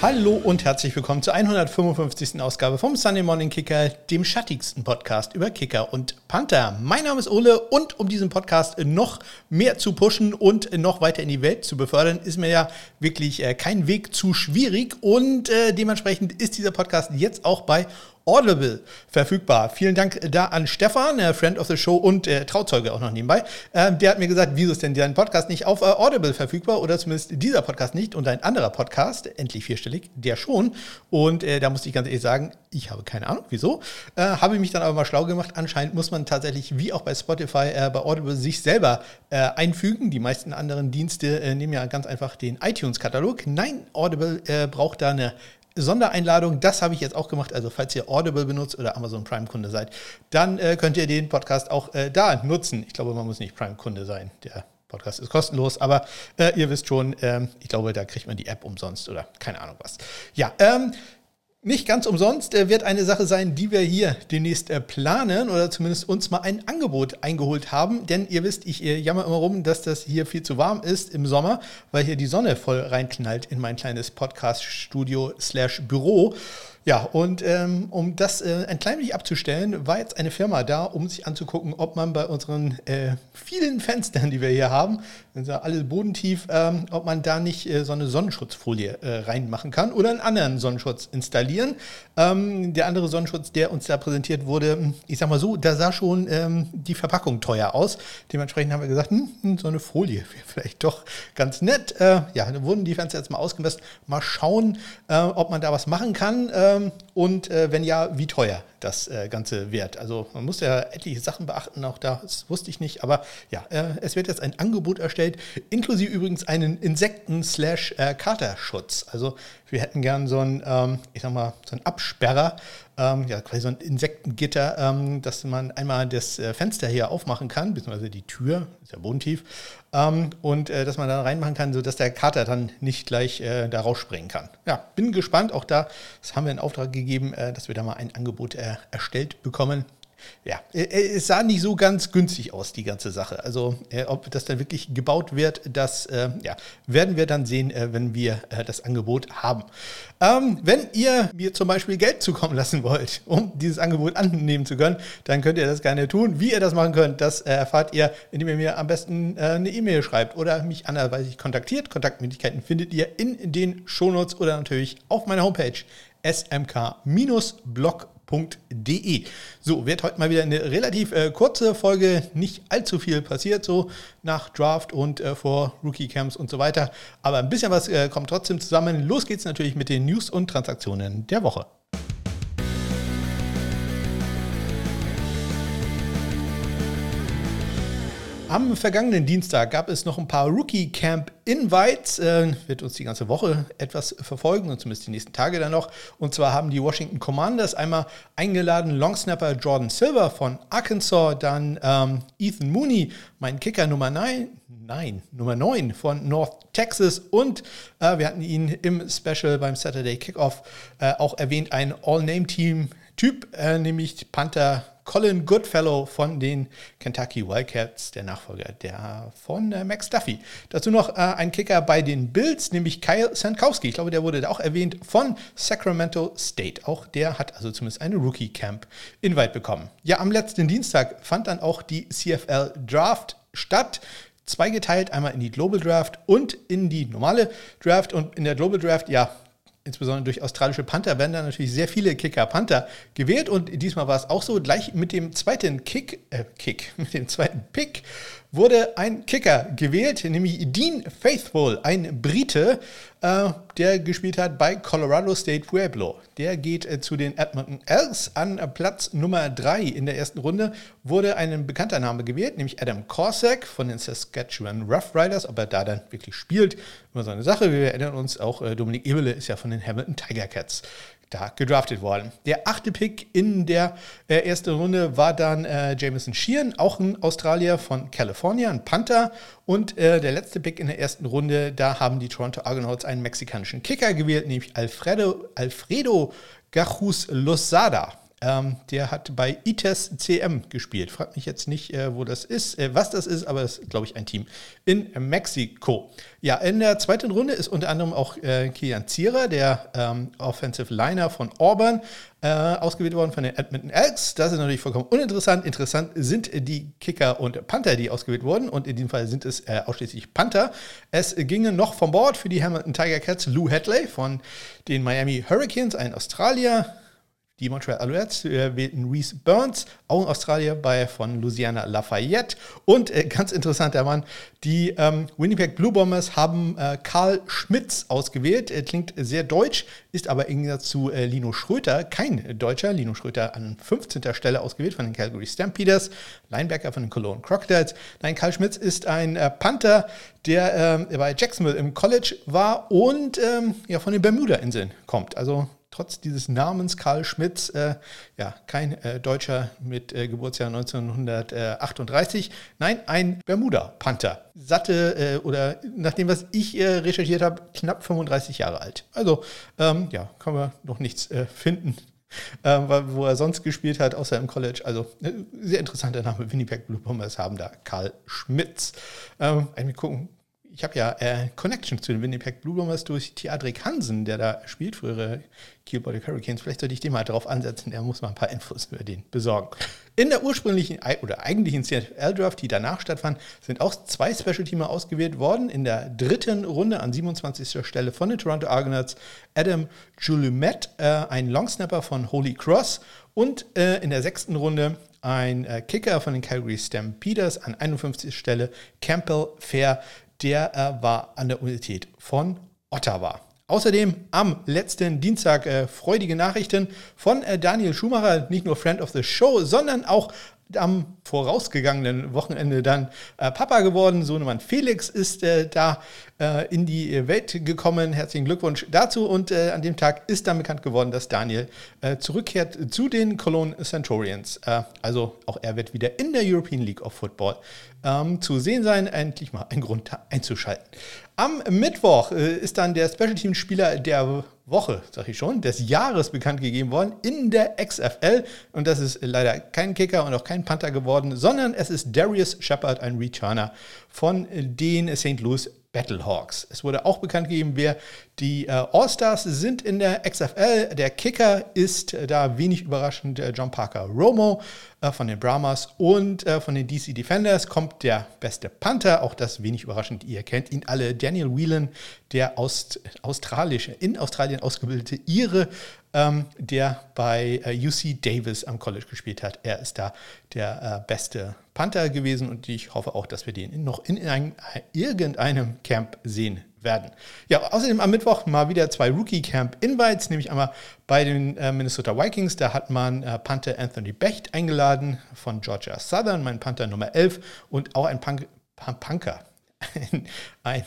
Hallo und herzlich willkommen zur 155. Ausgabe vom Sunday Morning Kicker, dem schattigsten Podcast über Kicker und Panther. Mein Name ist Ole und um diesen Podcast noch mehr zu pushen und noch weiter in die Welt zu befördern, ist mir ja wirklich äh, kein Weg zu schwierig und äh, dementsprechend ist dieser Podcast jetzt auch bei Audible verfügbar. Vielen Dank da an Stefan, äh, Friend of the Show und äh, Trauzeuge auch noch nebenbei. Ähm, der hat mir gesagt, wieso ist denn dein Podcast nicht auf äh, Audible verfügbar oder zumindest dieser Podcast nicht und ein anderer Podcast, endlich vierstellig, der schon. Und äh, da musste ich ganz ehrlich sagen, ich habe keine Ahnung, wieso. Äh, habe mich dann aber mal schlau gemacht. Anscheinend muss man tatsächlich, wie auch bei Spotify, äh, bei Audible sich selber einfügen. Die meisten anderen Dienste nehmen ja ganz einfach den iTunes-Katalog. Nein, Audible braucht da eine Sondereinladung, das habe ich jetzt auch gemacht. Also falls ihr Audible benutzt oder Amazon Prime-Kunde seid, dann äh, könnt ihr den Podcast auch äh, da nutzen. Ich glaube, man muss nicht Prime-Kunde sein. Der Podcast ist kostenlos, aber äh, ihr wisst schon, ähm, ich glaube, da kriegt man die App umsonst oder keine Ahnung was. Ja, ähm, nicht ganz umsonst äh, wird eine Sache sein, die wir hier demnächst äh, planen oder zumindest uns mal ein Angebot eingeholt haben. Denn ihr wisst, ich äh, jammer immer rum, dass das hier viel zu warm ist im Sommer, weil hier die Sonne voll reinknallt in mein kleines Podcast-Studio slash Büro. Ja, und ähm, um das äh, ein klein wenig abzustellen, war jetzt eine Firma da, um sich anzugucken, ob man bei unseren äh, vielen Fenstern, die wir hier haben, ja alle bodentief, ähm, ob man da nicht äh, so eine Sonnenschutzfolie äh, reinmachen kann oder einen anderen Sonnenschutz installieren. Ähm, der andere Sonnenschutz, der uns da präsentiert wurde, ich sag mal so, da sah schon ähm, die Verpackung teuer aus. Dementsprechend haben wir gesagt, hm, hm so eine Folie wäre vielleicht doch ganz nett. Äh, ja, dann wurden die Fenster jetzt mal ausgemessen. Mal schauen, äh, ob man da was machen kann ähm, und äh, wenn ja, wie teuer das äh, Ganze wird. Also man muss ja etliche Sachen beachten, auch das wusste ich nicht, aber ja, äh, es wird jetzt ein Angebot erstellt, inklusive übrigens einen Insekten-Katerschutz. Also wir hätten gern so einen, ähm, ich sag mal, so einen Absperrer, ähm, ja, quasi so ein Insektengitter, ähm, dass man einmal das äh, Fenster hier aufmachen kann, beziehungsweise die Tür, ist ja bodentief, ähm, und äh, dass man da reinmachen kann, sodass der Kater dann nicht gleich äh, da rausspringen kann. Ja, bin gespannt, auch da, das haben wir in Auftrag gegeben, äh, dass wir da mal ein Angebot äh, erstellt bekommen ja, äh, es sah nicht so ganz günstig aus, die ganze Sache. Also, ob das dann wirklich gebaut wird, das ja, werden wir dann sehen, wenn wir das Angebot haben. Ähm, wenn ihr mir zum Beispiel Geld zukommen lassen wollt, um dieses Angebot annehmen zu können, dann könnt ihr das gerne tun. Wie ihr das machen könnt, das erfahrt ihr, indem ihr mir am besten eine E-Mail schreibt oder mich anderweitig kontaktiert. Kontaktmöglichkeiten findet ihr in den Shownotes oder natürlich auf meiner Homepage smk-blog.com www.ftf.de. So, wird heute mal wieder eine relativ äh, kurze Folge, nicht allzu viel passiert, so nach Draft und äh, vor Rookie-Camps und so weiter. Aber ein bisschen was äh, kommt trotzdem zusammen. Los geht's natürlich mit den News und Transaktionen der Woche. Am vergangenen Dienstag gab es noch ein paar Rookie Camp Invites. Äh, wird uns die ganze Woche etwas verfolgen und zumindest die nächsten Tage dann noch. Und zwar haben die Washington Commanders einmal eingeladen Longsnapper Jordan Silver von Arkansas, dann ähm, Ethan Mooney, mein Kicker Nummer 9, nein, Nummer 9 von North Texas und äh, wir hatten ihn im Special beim Saturday Kickoff äh, auch erwähnt, ein All-Name-Team-Typ, äh, nämlich Panther Colin Goodfellow von den Kentucky Wildcats, der Nachfolger der von äh, Max Duffy. Dazu noch äh, ein Kicker bei den Bills, nämlich Kyle Sankowski. Ich glaube, der wurde auch erwähnt von Sacramento State. Auch der hat also zumindest eine Rookie Camp Invite bekommen. Ja, am letzten Dienstag fand dann auch die CFL Draft statt zweigeteilt, einmal in die Global Draft und in die normale Draft. Und in der Global Draft, ja, insbesondere durch australische Panther, werden da natürlich sehr viele Kicker-Panther gewählt. Und diesmal war es auch so, gleich mit dem zweiten Kick, äh, Kick, mit dem zweiten Pick wurde ein Kicker gewählt, nämlich Dean Faithful, ein Brite, äh, der gespielt hat bei Colorado State Pueblo. Der geht äh, zu den Edmonton Elks an Platz Nummer 3 in der ersten Runde. Wurde ein bekannter Name gewählt, nämlich Adam Korsak von den Saskatchewan Rough Riders. Ob er da dann wirklich spielt, immer so eine Sache. Wir erinnern uns auch, äh, Dominik Ebele ist ja von den Hamilton Tiger Cats da gedraftet worden. Der achte Pick in der äh, ersten Runde war dann äh, Jameson Sheehan, auch ein Australier von California, ein Panther. Und äh, der letzte Pick in der ersten Runde, da haben die Toronto Argonauts einen mexikanischen Kicker gewählt, nämlich Alfredo, Alfredo Gajus Lozada. Ähm, der hat bei ITES CM gespielt. Fragt mich jetzt nicht, äh, wo das ist, äh, was das ist, aber das ist, glaube ich, ein Team in Mexiko. Ja, in der zweiten Runde ist unter anderem auch äh, Kian Zierer, der ähm, Offensive Liner von Auburn, äh, ausgewählt worden von den Edmonton Elks. Das ist natürlich vollkommen uninteressant. Interessant sind die Kicker und Panther, die ausgewählt wurden. Und in diesem Fall sind es äh, ausschließlich Panther. Es gingen noch vom Bord für die Hamilton Tiger Cats Lou Hadley von den Miami Hurricanes, ein Australier. Die Montreal Alouettes äh, wählten Reese Burns, auch in Australien, bei, von Louisiana Lafayette. Und äh, ganz interessanter Mann, die ähm, Winnipeg Blue Bombers haben äh, Karl Schmitz ausgewählt. Er klingt sehr deutsch, ist aber im Gegensatz zu äh, Lino Schröter kein Deutscher. Lino Schröter an 15. Stelle ausgewählt von den Calgary Stampeders, Linebacker von den Cologne Crocodiles. Nein, Karl Schmitz ist ein äh, Panther, der ähm, bei Jacksonville im College war und ähm, ja, von den Bermuda-Inseln kommt. Also trotz dieses Namens Karl Schmitz, äh, ja, kein äh, Deutscher mit äh, Geburtsjahr 1938, nein, ein Bermuda-Panther. Satte äh, oder nach dem, was ich äh, recherchiert habe, knapp 35 Jahre alt. Also, ähm, ja, kann man noch nichts äh, finden. wo er sonst gespielt hat, außer im College. Also sehr interessanter Name. Winnipeg Blue Bombers haben da Karl Schmitz. Ähm, gucken, ich habe ja äh, Connection zu den Winnipeg Blue Bombers durch Theadrik Hansen, der da spielt, frühere Keyboard Hurricanes. Vielleicht sollte ich den mal drauf ansetzen, der muss mal ein paar Infos über den besorgen. In der ursprünglichen oder eigentlichen CFL-Draft, die danach stattfand, sind auch zwei Special-Teamer ausgewählt worden. In der dritten Runde an 27. Stelle von den Toronto Argonauts Adam Julumet, äh, ein Longsnapper von Holy Cross und äh, in der sechsten Runde ein äh, Kicker von den Calgary Stampeders an 51. Stelle Campbell Fair der äh, war an der Universität von Ottawa. Außerdem am letzten Dienstag äh, freudige Nachrichten von äh, Daniel Schumacher, nicht nur Friend of the Show, sondern auch am vorausgegangenen Wochenende dann äh, Papa geworden. Sohnemann Felix ist äh, da äh, in die Welt gekommen. Herzlichen Glückwunsch dazu. Und äh, an dem Tag ist dann bekannt geworden, dass Daniel äh, zurückkehrt zu den Cologne Centurions. Äh, also auch er wird wieder in der European League of Football ähm, zu sehen sein. Endlich mal ein Grund einzuschalten. Am Mittwoch ist dann der Special Team Spieler der Woche, sag ich schon, des Jahres bekannt gegeben worden in der XFL. Und das ist leider kein Kicker und auch kein Panther geworden, sondern es ist Darius Shepard, ein Returner von den St. Louis Battlehawks. Es wurde auch bekannt gegeben, wer die äh, All-Stars sind in der XFL. Der Kicker ist äh, da wenig überraschend äh, John Parker Romo äh, von den Brahmas und von den DC Defenders kommt der beste Panther, auch das wenig überraschend, ihr kennt ihn alle, Daniel Whelan, der Aust australische, in Australien ausgebildete Ire, ähm, der bei UC Davis am College gespielt hat. Er ist da der beste Panther gewesen und ich hoffe auch, dass wir den noch in ein, irgendeinem Camp sehen werden. Ja, außerdem am Mittwoch mal wieder zwei Rookie-Camp-Invites, nämlich einmal bei den äh, Minnesota Vikings. Da hat man äh, Panther Anthony Becht eingeladen von Georgia Southern, mein Panther Nummer 11 und auch ein Punk Punker. ein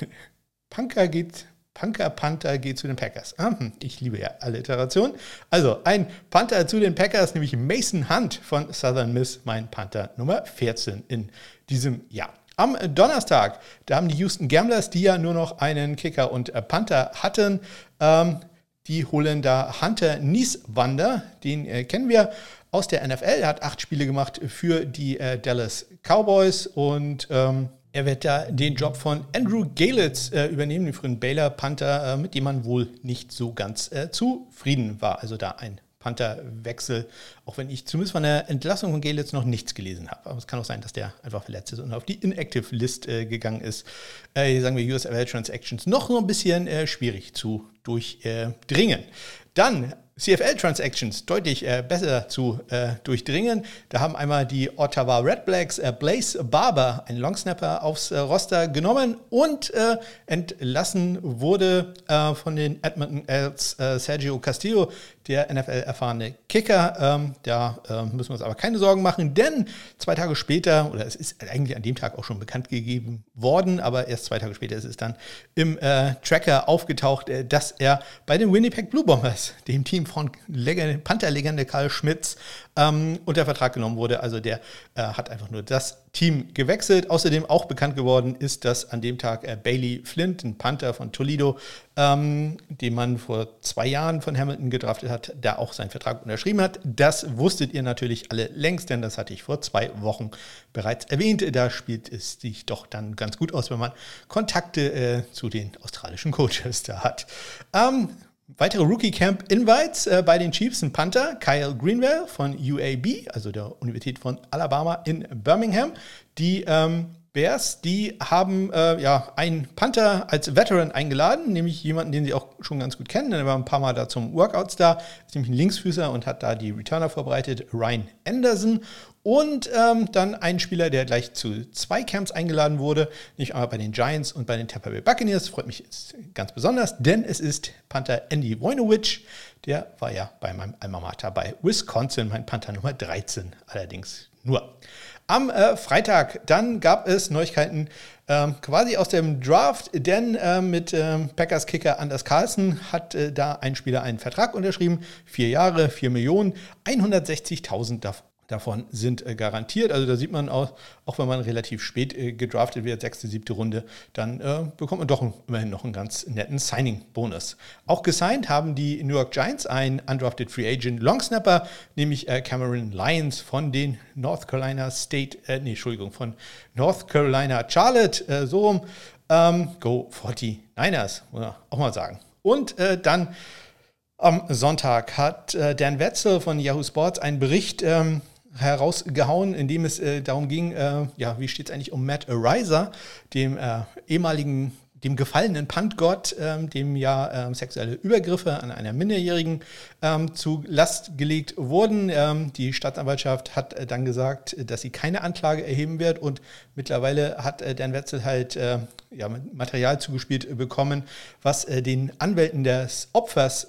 Punker geht Punker Panther geht zu den Packers. Ah, ich liebe ja Alliteration. Also ein Panther zu den Packers, nämlich Mason Hunt von Southern Miss, mein Panther Nummer 14 in diesem Jahr. Am Donnerstag, da haben die Houston Gamblers, die ja nur noch einen Kicker und äh, Panther hatten, ähm, die holen da Hunter Nieswander, den äh, kennen wir aus der NFL. Er hat acht Spiele gemacht für die äh, Dallas Cowboys und ähm, er wird da den Job von Andrew Galitz äh, übernehmen, den frühen Baylor Panther, äh, mit dem man wohl nicht so ganz äh, zufrieden war. Also da ein Panther-Wechsel, auch wenn ich zumindest von der Entlassung von Gale noch nichts gelesen habe. Aber es kann auch sein, dass der einfach verletzt ist und auf die Inactive List äh, gegangen ist. Äh, sagen wir USFL Transactions noch so ein bisschen äh, schwierig zu durchdringen. Dann CFL Transactions deutlich äh, besser zu äh, durchdringen. Da haben einmal die Ottawa Red Blacks äh, Blaze Barber, ein Longsnapper, aufs äh, Roster genommen und äh, entlassen wurde äh, von den Edmonton Elks Sergio Castillo, der NFL-erfahrene Kicker. Ähm, da müssen wir uns aber keine Sorgen machen, denn zwei Tage später, oder es ist eigentlich an dem Tag auch schon bekannt gegeben worden, aber erst zwei Tage später ist es dann im Tracker aufgetaucht, dass er bei den Winnipeg Blue Bombers, dem Team von Panther-Legende Karl Schmitz ähm, unter Vertrag genommen wurde. Also der äh, hat einfach nur das Team gewechselt. Außerdem auch bekannt geworden ist, dass an dem Tag äh, Bailey Flint, ein Panther von Toledo, ähm, den man vor zwei Jahren von Hamilton gedraftet hat, da auch seinen Vertrag unterschrieben hat. Das wusstet ihr natürlich alle längst, denn das hatte ich vor zwei Wochen bereits erwähnt. Da spielt es sich doch dann ganz gut aus, wenn man Kontakte äh, zu den australischen Coaches da hat. Ähm, Weitere Rookie Camp Invites äh, bei den Chiefs ein Panther, Kyle Greenwell von UAB, also der Universität von Alabama in Birmingham. Die ähm, Bears, die haben äh, ja einen Panther als Veteran eingeladen, nämlich jemanden, den sie auch schon ganz gut kennen. Er war ein paar Mal da zum Workouts da, ist nämlich ein Linksfüßer und hat da die Returner vorbereitet, Ryan Anderson. Und ähm, dann ein Spieler, der gleich zu zwei Camps eingeladen wurde, nicht einmal bei den Giants und bei den Tampa Bay Buccaneers. Freut mich ganz besonders, denn es ist Panther Andy Wojnowicz. Der war ja bei meinem Alma Mater bei Wisconsin, mein Panther Nummer 13 allerdings nur. Am äh, Freitag dann gab es Neuigkeiten ähm, quasi aus dem Draft, denn äh, mit ähm, Packers Kicker Anders Carlson hat äh, da ein Spieler einen Vertrag unterschrieben. Vier Jahre, vier Millionen, 160.000 davon davon sind äh, garantiert. Also da sieht man auch, auch wenn man relativ spät äh, gedraftet wird, sechste, siebte Runde, dann äh, bekommt man doch immerhin noch einen ganz netten Signing-Bonus. Auch gesigned haben die New York Giants einen undrafted Free Agent Longsnapper, nämlich äh, Cameron Lyons von den North Carolina State, äh, nee, Entschuldigung, von North Carolina Charlotte, äh, so rum. Ähm, go 49ers, oder auch mal sagen. Und äh, dann am Sonntag hat Dan Wetzel von Yahoo Sports einen Bericht ähm, herausgehauen, in dem es äh, darum ging, äh, ja, wie steht es eigentlich um Matt Ariza, dem äh, ehemaligen, dem gefallenen Puntgott, ähm, dem ja ähm, sexuelle Übergriffe an einer Minderjährigen ähm, zu Last gelegt wurden. Die Staatsanwaltschaft hat äh, dann gesagt, dass sie keine Anklage erheben wird und mittlerweile hat äh, Dan Wetzel halt äh, ja, Material zugespielt bekommen, was den Anwälten des Opfers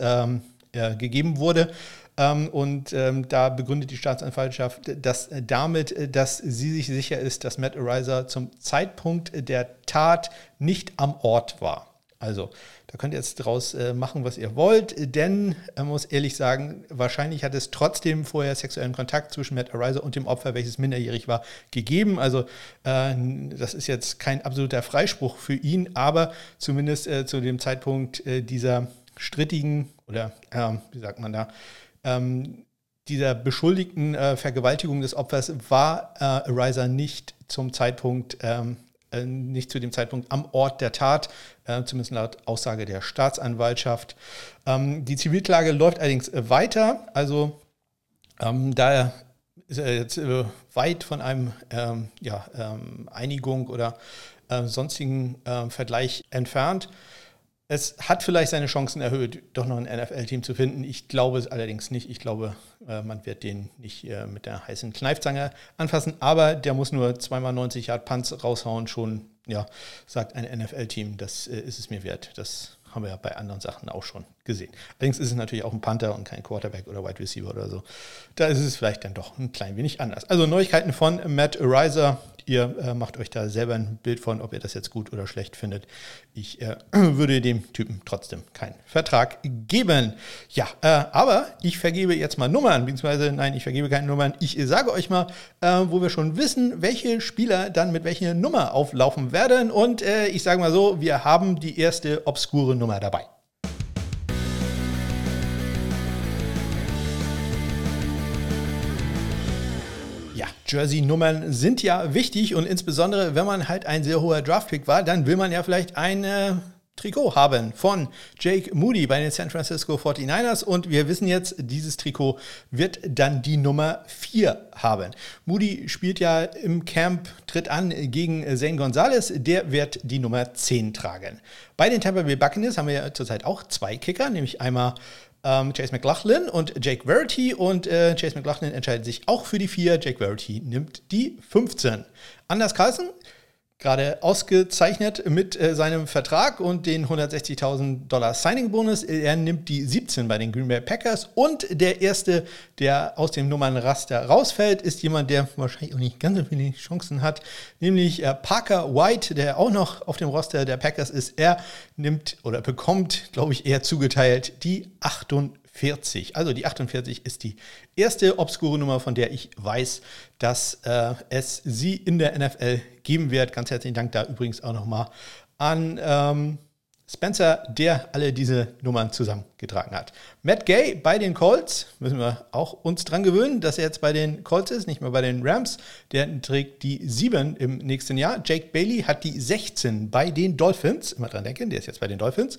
gegeben wurde. Ähm, und ähm, da begründet die Staatsanwaltschaft dass äh, damit, äh, dass sie sich sicher ist, dass Matt Ariza zum Zeitpunkt der Tat nicht am Ort war. Also, da könnt ihr jetzt draus äh, machen, was ihr wollt, denn man muss ehrlich sagen, wahrscheinlich hat es trotzdem vorher sexuellen Kontakt zwischen Matt Ariza und dem Opfer, welches minderjährig war, gegeben. Also, äh, das ist jetzt kein absoluter Freispruch für ihn, aber zumindest äh, zu dem Zeitpunkt äh, dieser strittigen oder, ähm, wie sagt man da, ähm, dieser beschuldigten äh, Vergewaltigung des Opfers war äh, Ariza nicht zum Zeitpunkt, ähm, äh, nicht zu dem Zeitpunkt am Ort der Tat, äh, zumindest laut Aussage der Staatsanwaltschaft. Ähm, die Zivilklage läuft allerdings weiter, also ähm, da ist er jetzt äh, weit von einem ähm, ja, ähm, Einigung oder äh, sonstigen Vergleich entfernt. Es hat vielleicht seine Chancen erhöht, doch noch ein NFL-Team zu finden. Ich glaube es allerdings nicht. Ich glaube, äh, man wird den nicht äh, mit der heißen Kneifzange anfassen. Aber der muss nur zweimal 90 Yard Punts raushauen. Schon, ja, sagt ein NFL-Team, das äh, ist es mir wert. Das haben wir ja bei anderen Sachen auch schon gesehen. Allerdings ist es natürlich auch ein Panther und kein Quarterback oder Wide Receiver oder so. Da ist es vielleicht dann doch ein klein wenig anders. Also Neuigkeiten von Matt Ariza. Ihr äh, macht euch da selber ein Bild von, ob ihr das jetzt gut oder schlecht findet. Ich äh, würde dem Typen trotzdem keinen Vertrag geben. Ja, äh, aber ich vergebe jetzt mal Nummern, beziehungsweise nein, ich vergebe keine Nummern. Ich sage euch mal, äh, wo wir schon wissen, welche Spieler dann mit welcher Nummer auflaufen werden. Und äh, ich sage mal so, wir haben die erste obskure Nummer dabei. Jersey-Nummern sind ja wichtig und insbesondere, wenn man halt ein sehr hoher Draftpick war, dann will man ja vielleicht ein äh, Trikot haben von Jake Moody bei den San Francisco 49ers und wir wissen jetzt, dieses Trikot wird dann die Nummer 4 haben. Moody spielt ja im Camp, tritt an gegen Zane Gonzalez, der wird die Nummer 10 tragen. Bei den Tampa Bay Buccaneers haben wir ja zurzeit auch zwei Kicker, nämlich einmal ähm, Chase McLaughlin und Jake Verity. Und äh, Chase McLaughlin entscheidet sich auch für die 4. Jake Verity nimmt die 15. Anders Carlson gerade ausgezeichnet mit äh, seinem Vertrag und den 160.000 Dollar Signing-Bonus. Er nimmt die 17 bei den Green Bay Packers und der erste, der aus dem Nummernraster rausfällt, ist jemand, der wahrscheinlich auch nicht ganz so viele Chancen hat, nämlich äh, Parker White, der auch noch auf dem Roster der Packers ist. Er nimmt oder bekommt, glaube ich, eher zugeteilt die 48. 48. Also die 48 ist die erste obskure Nummer, von der ich weiß, dass äh, es sie in der NFL geben wird. Ganz herzlichen Dank da übrigens auch nochmal an ähm, Spencer, der alle diese Nummern zusammengetragen hat. Matt Gay bei den Colts, müssen wir auch uns dran gewöhnen, dass er jetzt bei den Colts ist, nicht mehr bei den Rams. Der trägt die 7 im nächsten Jahr. Jake Bailey hat die 16 bei den Dolphins. Immer dran denken, der ist jetzt bei den Dolphins.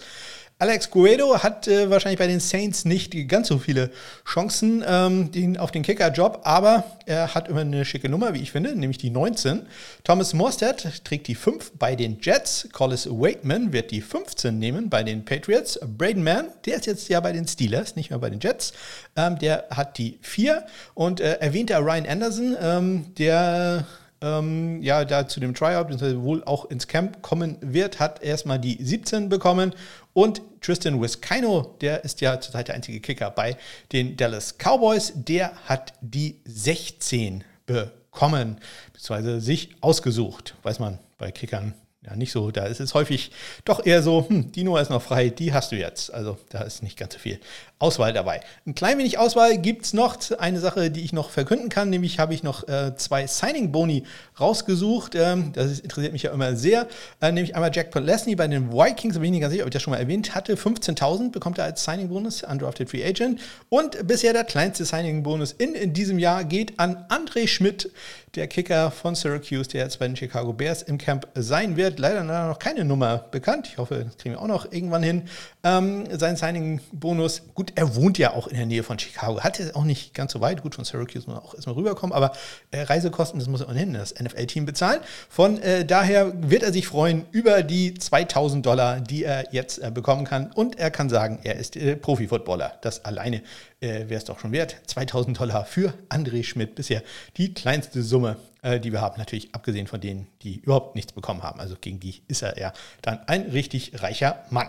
Alex Guedo hat äh, wahrscheinlich bei den Saints nicht ganz so viele Chancen ähm, auf den Kicker-Job, aber er hat immer eine schicke Nummer, wie ich finde, nämlich die 19. Thomas Morstead trägt die 5 bei den Jets. Collis Waitman wird die 15 nehmen bei den Patriots. Braden Mann, der ist jetzt ja bei den Steelers, nicht mehr bei den Jets. Ähm, der hat die 4. Und äh, erwähnter Ryan Anderson, ähm, der ähm, ja da zu dem Tryout, wohl auch ins Camp kommen wird, hat erstmal die 17 bekommen. Und Tristan Wiskino, der ist ja zurzeit der einzige Kicker bei den Dallas Cowboys, der hat die 16 bekommen, beziehungsweise sich ausgesucht. Weiß man bei Kickern ja nicht so. Da ist es häufig doch eher so, hm, die Nummer ist noch frei, die hast du jetzt. Also da ist nicht ganz so viel Auswahl dabei. Ein klein wenig Auswahl gibt es noch. Eine Sache, die ich noch verkünden kann, nämlich habe ich noch äh, zwei Signing-Boni rausgesucht. Ähm, das interessiert mich ja immer sehr. Äh, nämlich einmal Jack Podlesny bei den Vikings, bin ich nicht ganz sicher, ob ich das schon mal erwähnt hatte. 15.000 bekommt er als Signing-Bonus, Undrafted Free Agent. Und bisher der kleinste Signing-Bonus in, in diesem Jahr geht an André Schmidt, der Kicker von Syracuse, der jetzt bei den Chicago Bears im Camp sein wird. Leider noch keine Nummer bekannt. Ich hoffe, das kriegen wir auch noch irgendwann hin. Ähm, sein Signing-Bonus, gut, er wohnt ja auch in der Nähe von Chicago. Hat er auch nicht ganz so weit. Gut, von Syracuse muss man auch erstmal rüberkommen, aber äh, Reisekosten, das muss er ohnehin das NFL-Team bezahlen. Von äh, daher wird er sich freuen über die 2000 Dollar, die er jetzt äh, bekommen kann. Und er kann sagen, er ist äh, Profi-Footballer. Das alleine äh, wäre es doch schon wert. 2000 Dollar für André Schmidt, bisher die kleinste Summe, äh, die wir haben. Natürlich abgesehen von denen, die überhaupt nichts bekommen haben. Also gegen die ist er ja dann ein richtig reicher Mann.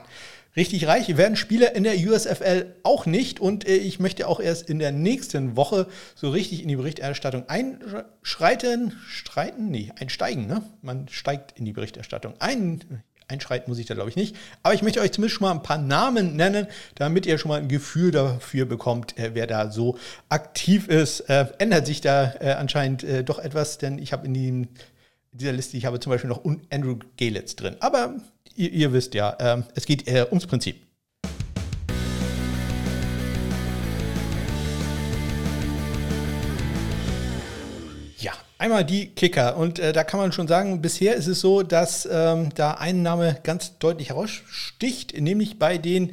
Richtig reich werden Spieler in der USFL auch nicht und äh, ich möchte auch erst in der nächsten Woche so richtig in die Berichterstattung einschreiten, streiten, nee, einsteigen, ne? Man steigt in die Berichterstattung ein einschreiten muss ich da glaube ich nicht. Aber ich möchte euch zumindest schon mal ein paar Namen nennen, damit ihr schon mal ein Gefühl dafür bekommt, äh, wer da so aktiv ist. Äh, ändert sich da äh, anscheinend äh, doch etwas, denn ich habe in, in, dieser Liste, ich habe zum Beispiel noch Andrew Galitz drin. Aber ihr, ihr wisst ja, ähm, es geht äh, ums Prinzip. Einmal die Kicker. Und äh, da kann man schon sagen, bisher ist es so, dass ähm, da ein Name ganz deutlich heraussticht, nämlich bei den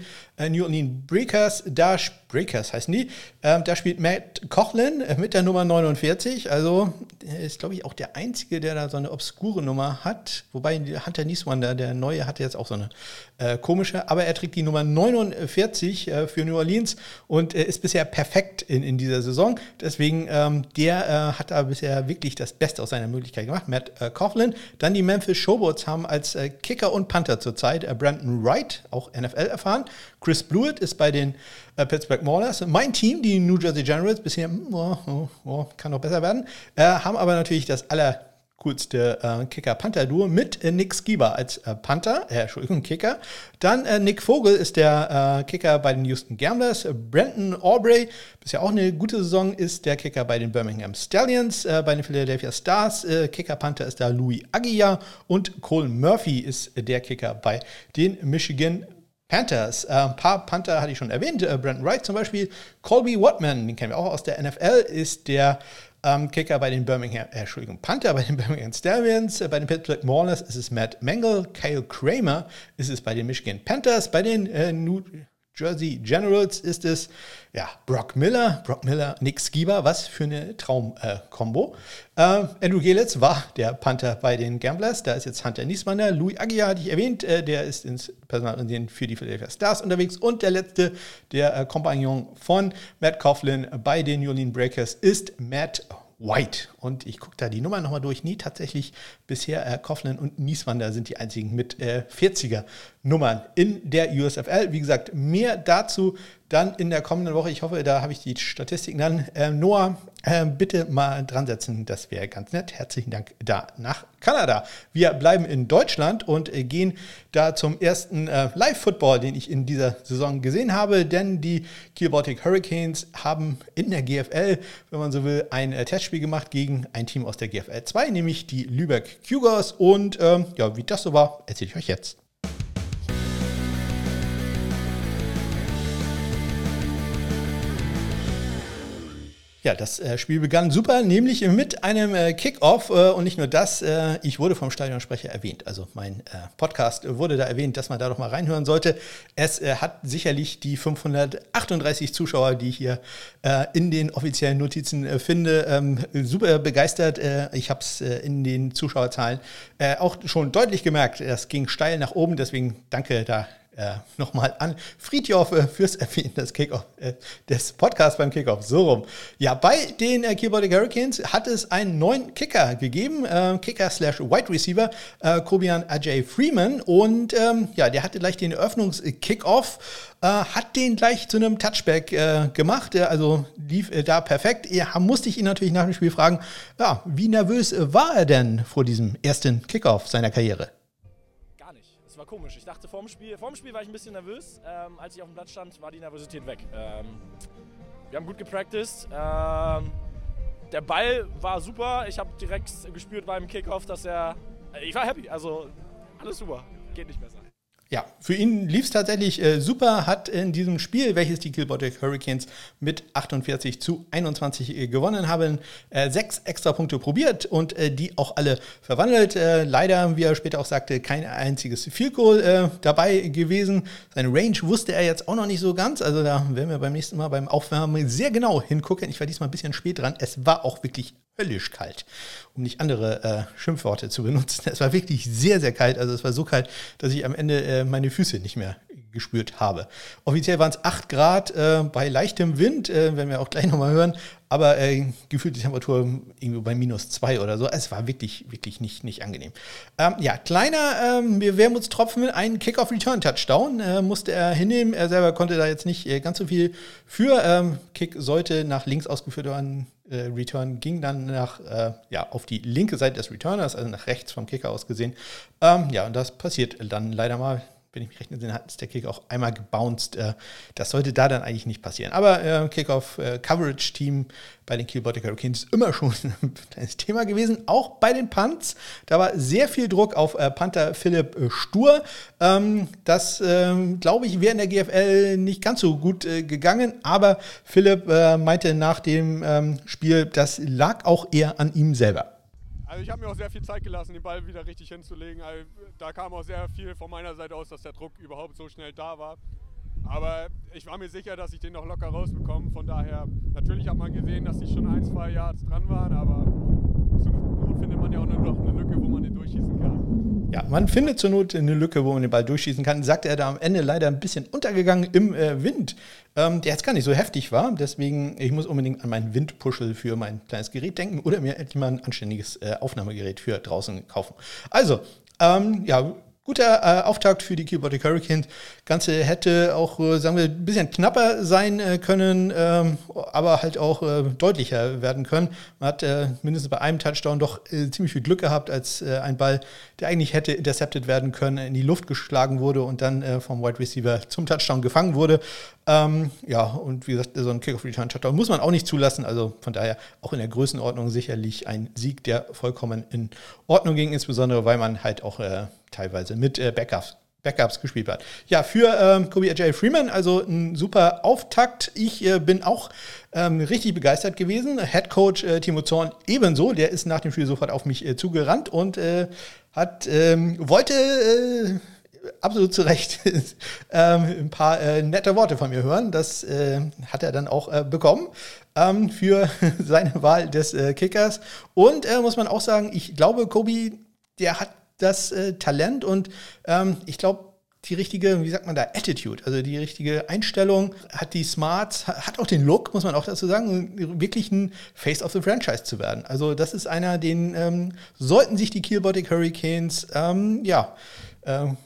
New Orleans Breakers. Da Breakers heißen die. Ähm, da spielt Matt Cochlin äh, mit der Nummer 49. Also ist, glaube ich, auch der Einzige, der da so eine obskure Nummer hat. Wobei Hunter Nieswander, der Neue, hatte jetzt auch so eine äh, komische. Aber er trägt die Nummer 49 äh, für New Orleans und äh, ist bisher perfekt in, in dieser Saison. Deswegen, ähm, der äh, hat da bisher wirklich das Beste aus seiner Möglichkeit gemacht. Matt äh, Coughlin. Dann die Memphis Showboats haben als äh, Kicker und Panther zurzeit Brandon Wright, auch NFL erfahren. Chris Blewett ist bei den äh, Pittsburgh Maulers. Mein Team, die New Jersey Generals, bisher oh, oh, oh, kann noch besser werden, äh, haben aber natürlich das aller äh, Kicker-Panther-Duo mit äh, Nick Skiba als äh, Panther, äh, Entschuldigung, Kicker. Dann äh, Nick Vogel ist der äh, Kicker bei den Houston Gamblers. Brandon Aubrey, bisher auch eine gute Saison, ist der Kicker bei den Birmingham Stallions. Äh, bei den Philadelphia Stars, Kicker-Panther ist da Louis Aguiar. Und Cole Murphy ist der Kicker bei den Michigan Panthers. Äh, ein paar Panther hatte ich schon erwähnt. Äh, Brandon Wright zum Beispiel. Colby Watman, den kennen wir auch aus der NFL, ist der ähm, Kicker bei den Birmingham, äh, Entschuldigung, Panther bei den Birmingham Stallions. Äh, bei den Pittsburgh Maulers ist es Matt Mangle. Kyle Kramer ist es bei den Michigan Panthers. Bei den äh, New Jersey Generals ist es ja, Brock Miller, Brock Miller, Nick Skiba, was für eine Traumkombo. Äh, Andrew Gelitz war der Panther bei den Gamblers, da ist jetzt Hunter Niesmanner. Louis Aguiar hatte ich erwähnt, äh, der ist ins Personal für die Philadelphia Stars unterwegs. Und der letzte, der äh, Kompagnon von Matt Coughlin bei den New Orleans Breakers, ist Matt White. Und ich gucke da die Nummer nochmal durch. Nee, tatsächlich bisher äh, Coughlin und Nieswander sind die einzigen mit äh, 40er Nummern in der USFL. Wie gesagt, mehr dazu dann in der kommenden Woche. Ich hoffe, da habe ich die Statistiken dann. Äh, Noah, äh, bitte mal dran setzen. Das wäre ganz nett. Herzlichen Dank da nach Kanada. Wir bleiben in Deutschland und äh, gehen da zum ersten äh, Live-Football, den ich in dieser Saison gesehen habe. Denn die Kiel Baltic Hurricanes haben in der GFL, wenn man so will, ein äh, Testspiel gemacht gegen ein Team aus der GFL 2, nämlich die Lübeck Cougars. Und ähm, ja, wie das so war, erzähle ich euch jetzt. Ja, das äh, Spiel begann super, nämlich mit einem äh, Kickoff äh, und nicht nur das, ich wurde vom Stadionsprecher erwähnt. Also mein Podcast wurde da erwähnt, dass man da doch mal reinhören sollte. Es hat sicherlich die 538 Zuschauer, die ich hier in den offiziellen Notizen finde, ähm, super begeistert. ich habe es in den Zuschauerzahlen auch schon deutlich gemerkt. Es ging steil nach oben, deswegen danke da äh, nochmal an Friedhoff äh, fürs Erwähnen des äh, des Podcasts beim Kickoff. So rum. Ja, bei den äh, Keyboardic Hurricanes hat es einen neuen Kicker gegeben, äh, Kicker slash Wide Receiver, äh, Kobian Ajay Freeman. Und ähm, ja, der hatte gleich den Eröffnungskickoff. Äh, hat den gleich zu einem Touchback äh, gemacht, also lief äh, da perfekt. Ja, musste ich ihn natürlich nach dem Spiel fragen, ja, wie nervös war er denn vor diesem ersten Kickoff seiner Karriere? War komisch. Ich dachte, vorm Spiel, vorm Spiel war ich ein bisschen nervös. Ähm, als ich auf dem Platz stand, war die Nervosität weg. Ähm, wir haben gut gepracticed. Ähm, der Ball war super. Ich habe direkt gespürt beim Kickoff, dass er. Ich war happy. Also alles super. Geht nicht besser. Ja, für ihn lief es tatsächlich äh, super, hat in diesem Spiel, welches die Kilbotic Hurricanes mit 48 zu 21 äh, gewonnen haben, äh, sechs extra Punkte probiert und äh, die auch alle verwandelt. Äh, leider, wie er später auch sagte, kein einziges Field Goal äh, dabei gewesen. Seine Range wusste er jetzt auch noch nicht so ganz, also da werden wir beim nächsten Mal beim Aufwärmen sehr genau hingucken. Ich war diesmal ein bisschen spät dran. Es war auch wirklich höllisch kalt, um nicht andere äh, Schimpfworte zu benutzen. Es war wirklich sehr, sehr kalt. Also es war so kalt, dass ich am Ende äh, meine Füße nicht mehr gespürt habe. Offiziell waren es 8 Grad äh, bei leichtem Wind, äh, werden wir auch gleich nochmal hören, aber äh, gefühlt die Temperatur irgendwo bei minus 2 oder so. Es war wirklich, wirklich nicht, nicht angenehm. Ähm, ja, kleiner ähm, Wermutstropfen, ein Kick-Off-Return-Touchdown äh, musste er hinnehmen. Er selber konnte da jetzt nicht äh, ganz so viel für. Ähm, Kick sollte nach links ausgeführt werden äh, Return ging dann nach, äh, ja, auf die linke Seite des Returners, also nach rechts vom Kicker aus gesehen. Ähm, ja, und das passiert dann leider mal wenn ich mich recht entsinne, hat der Kick auch einmal gebounced. Äh, das sollte da dann eigentlich nicht passieren. Aber äh, Kickoff-Coverage-Team äh, bei den Kiel Baltic Hurricanes immer schon ein Thema gewesen. Auch bei den Punts. Da war sehr viel Druck auf äh, Panther Philipp äh, Stur. Ähm, das, ähm, glaube ich, wäre in der GFL nicht ganz so gut äh, gegangen. Aber Philipp meinte nach dem ähm, Spiel, das lag auch eher an ihm selber. Also ich habe mir auch sehr viel Zeit gelassen, den Ball wieder richtig hinzulegen. Also da kam auch sehr viel von meiner Seite aus, dass der Druck überhaupt so schnell da war. Aber ich war mir sicher, dass ich den noch locker rausbekomme. Von daher, natürlich hat man gesehen, dass die schon ein, zwei Yards dran waren, aber zur Not findet man ja auch nur noch eine Lücke, wo man den durchschießen kann. Ja, man findet zur Not eine Lücke, wo man den Ball durchschießen kann. Sagt er da am Ende leider ein bisschen untergegangen im äh, Wind, ähm, der jetzt gar nicht so heftig war. Deswegen, ich muss unbedingt an meinen Windpuschel für mein kleines Gerät denken oder mir endlich mal ein anständiges äh, Aufnahmegerät für draußen kaufen. Also, ähm, ja, guter äh, Auftakt für die Keyboardic Hurricanes. Ganze hätte auch, äh, sagen wir, ein bisschen knapper sein äh, können, ähm, aber halt auch äh, deutlicher werden können. Man hat äh, mindestens bei einem Touchdown doch äh, ziemlich viel Glück gehabt, als ein Ball, der eigentlich hätte intercepted werden können, in die Luft geschlagen wurde und dann vom Wide Receiver zum Touchdown gefangen wurde. Ähm, ja, und wie gesagt, so ein Kick-Off-Return-Touchdown muss man auch nicht zulassen. Also von daher auch in der Größenordnung sicherlich ein Sieg, der vollkommen in Ordnung ging, insbesondere weil man halt auch teilweise mit äh, Backups, Backups gespielt hat. Ja, für ähm, Kobe J. Freeman, also ein super Auftakt. Ich äh, bin auch ähm, richtig begeistert gewesen. Head Coach äh, Timo Zorn ebenso. Der ist nach dem Spiel sofort auf mich äh, zugerannt und äh, hat, ähm, wollte äh, absolut zu Recht ähm, ein paar äh, nette Worte von mir hören. Das hat er dann auch bekommen ähm, für seine Wahl des Kickers. Und muss man auch sagen, ich glaube, Kobi, der hat das äh, Talent und ähm, ich glaube, die richtige, wie sagt man da, Attitude, also die richtige Einstellung, hat die Smarts, hat auch den Look, muss man auch dazu sagen, wirklich ein Face of the Franchise zu werden. Also das ist einer, den ähm, sollten sich die Kielbotic Hurricanes, ähm, ja, ähm,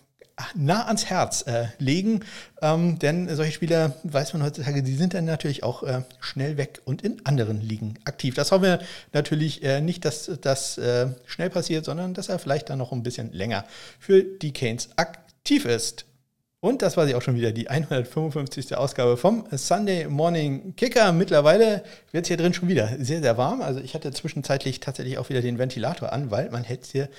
nah ans Herz äh, legen. Ähm, denn solche Spieler, weiß man heutzutage, die sind dann natürlich auch äh, schnell weg und in anderen Ligen aktiv. Das hoffen wir natürlich äh, nicht, dass das äh, schnell passiert, sondern dass er vielleicht dann noch ein bisschen länger für die Canes aktiv ist. Und das war sie auch schon wieder, die 155. Ausgabe vom Sunday Morning Kicker. Mittlerweile wird es hier drin schon wieder sehr, sehr warm. Also ich hatte zwischenzeitlich tatsächlich auch wieder den Ventilator an, weil man hätte hier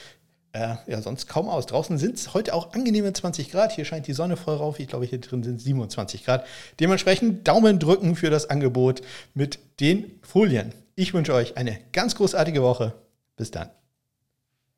äh, ja, sonst kaum aus. Draußen sind es heute auch angenehme 20 Grad. Hier scheint die Sonne voll rauf. Ich glaube, hier drin sind 27 Grad. Dementsprechend Daumen drücken für das Angebot mit den Folien. Ich wünsche euch eine ganz großartige Woche. Bis dann.